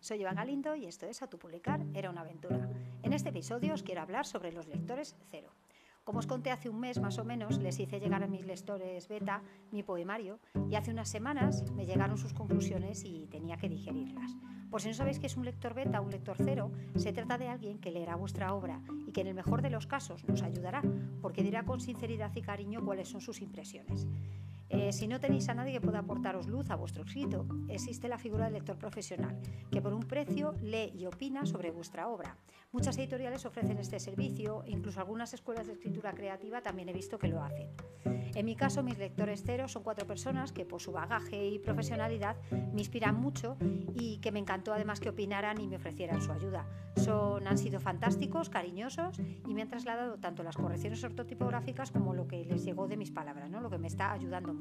Soy Iván Galindo y esto es Autopublicar era una aventura. En este episodio os quiero hablar sobre los lectores cero. Como os conté hace un mes más o menos, les hice llegar a mis lectores beta mi poemario y hace unas semanas me llegaron sus conclusiones y tenía que digerirlas. Por si no sabéis que es un lector beta o un lector cero, se trata de alguien que leerá vuestra obra y que en el mejor de los casos nos ayudará porque dirá con sinceridad y cariño cuáles son sus impresiones. Eh, si no tenéis a nadie que pueda aportaros luz a vuestro escrito, existe la figura del lector profesional, que por un precio lee y opina sobre vuestra obra. Muchas editoriales ofrecen este servicio, incluso algunas escuelas de escritura creativa también he visto que lo hacen. En mi caso, mis lectores cero son cuatro personas que por su bagaje y profesionalidad me inspiran mucho y que me encantó además que opinaran y me ofrecieran su ayuda. Son, han sido fantásticos, cariñosos y me han trasladado tanto las correcciones ortotipográficas como lo que les llegó de mis palabras, ¿no? lo que me está ayudando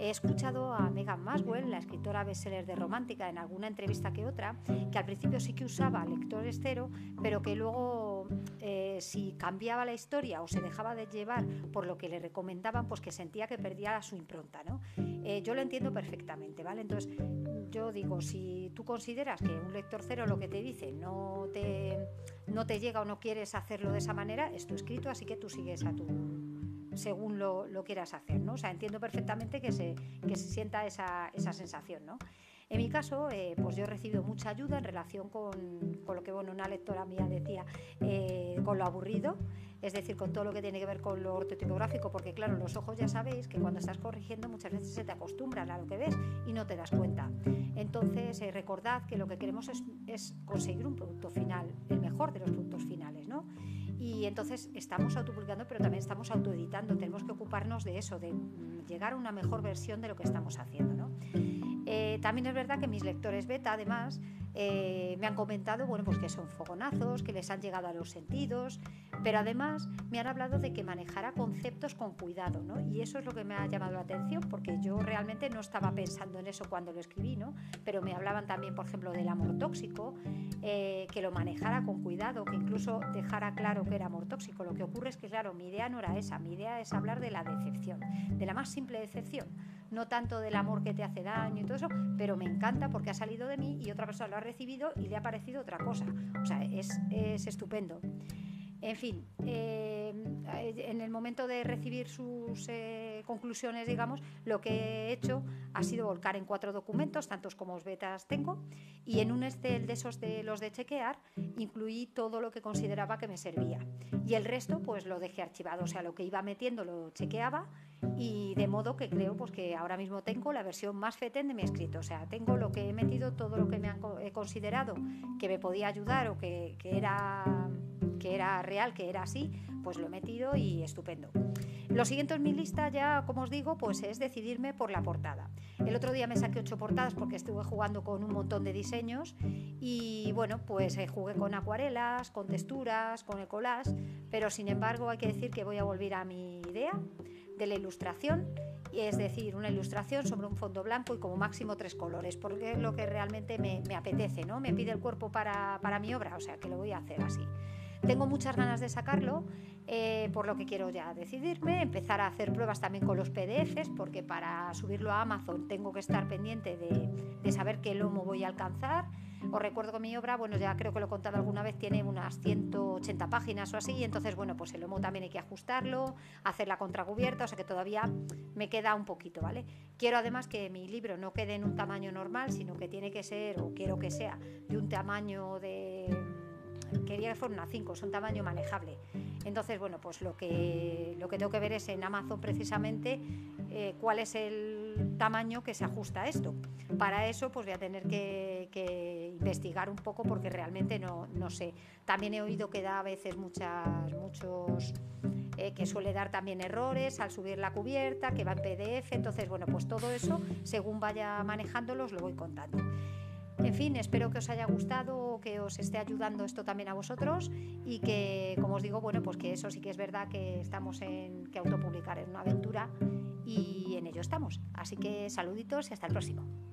He escuchado a Megan Maswell, la escritora bestseller de romántica, en alguna entrevista que otra, que al principio sí que usaba lectores cero, pero que luego eh, si cambiaba la historia o se dejaba de llevar por lo que le recomendaban, pues que sentía que perdía su impronta. ¿no? Eh, yo lo entiendo perfectamente, ¿vale? Entonces yo digo, si tú consideras que un lector cero lo que te dice no te, no te llega o no quieres hacerlo de esa manera, es tu escrito, así que tú sigues a tu según lo, quieras hacer, ¿no? O sea, entiendo perfectamente que se, que se sienta esa, esa sensación, ¿no? En mi caso, eh, pues yo he recibido mucha ayuda en relación con, con lo que bueno, una lectora mía decía, eh, con lo aburrido, es decir, con todo lo que tiene que ver con lo ortotipográfico, porque claro, los ojos ya sabéis que cuando estás corrigiendo muchas veces se te acostumbran a lo que ves y no te das cuenta. Entonces, eh, recordad que lo que queremos es, es, conseguir un producto final, el mejor de los productos finales, ¿no? Y entonces estamos autopublicando, pero también estamos autoeditando, tenemos que ocuparnos de eso, de mm, llegar a una mejor versión de lo que estamos haciendo, ¿no? Eh, también es verdad que mis lectores beta, además, eh, me han comentado bueno, pues que son fogonazos, que les han llegado a los sentidos, pero además me han hablado de que manejara conceptos con cuidado, ¿no? Y eso es lo que me ha llamado la atención, porque yo realmente no estaba pensando en eso cuando lo escribí, ¿no? Pero me hablaban también, por ejemplo, del amor tóxico, eh, que lo manejara con cuidado, que incluso dejara claro que era amor tóxico. Lo que ocurre es que, claro, mi idea no era esa, mi idea es hablar de la decepción, de la más simple decepción no tanto del amor que te hace daño y todo eso, pero me encanta porque ha salido de mí y otra persona lo ha recibido y le ha parecido otra cosa. O sea, es, es estupendo. En fin, eh, en el momento de recibir sus eh, conclusiones, digamos, lo que he hecho ha sido volcar en cuatro documentos, tantos como os betas tengo, y en un Excel de esos de los de chequear incluí todo lo que consideraba que me servía. Y el resto, pues lo dejé archivado, o sea, lo que iba metiendo lo chequeaba y de modo que creo pues que ahora mismo tengo la versión más fetén de mi escrito, o sea, tengo lo que he metido, todo lo que me han he considerado que me podía ayudar o que, que era que era real, que era así, pues lo he metido y estupendo. Lo siguiente en mi lista ya, como os digo, pues es decidirme por la portada. El otro día me saqué ocho portadas porque estuve jugando con un montón de diseños y bueno, pues eh, jugué con acuarelas, con texturas, con el collage, pero sin embargo hay que decir que voy a volver a mi idea de la ilustración es decir, una ilustración sobre un fondo blanco y como máximo tres colores, porque es lo que realmente me, apetece, ¿no? Me pide el cuerpo para, para mi obra, o sea que lo voy a hacer así. Tengo muchas ganas de sacarlo, eh, por lo que quiero ya decidirme, empezar a hacer pruebas también con los PDFs, porque para subirlo a Amazon tengo que estar pendiente de, saber qué lomo voy a alcanzar. Os recuerdo que mi obra, bueno, ya creo que lo he contado alguna vez, tiene unas 180 páginas o así, y entonces, bueno, pues el lomo también hay que ajustarlo, hacer la contracubierta, o sea que todavía me queda un poquito, ¿vale? Quiero además que mi libro no quede en un tamaño normal, sino que tiene que ser, o quiero que sea, de un tamaño de quería que fuera una 5, es un tamaño manejable. Entonces, bueno, pues lo que, lo que tengo que ver es en Amazon precisamente eh, cuál es el tamaño que se ajusta a esto. Para eso, pues voy a tener que, investigar un poco porque realmente no, no, sé. También he oído que da a veces muchas, muchos... Eh, que suele dar también errores al subir la cubierta, que va en PDF, entonces bueno, pues todo eso, según vaya manejándolos, lo voy contando. En fin, espero que os haya gustado, que os esté ayudando esto también a vosotros y que, como os digo, bueno, pues que eso sí que es verdad que estamos en que autopublicar es una aventura y en ello estamos. Así que saluditos y hasta el próximo.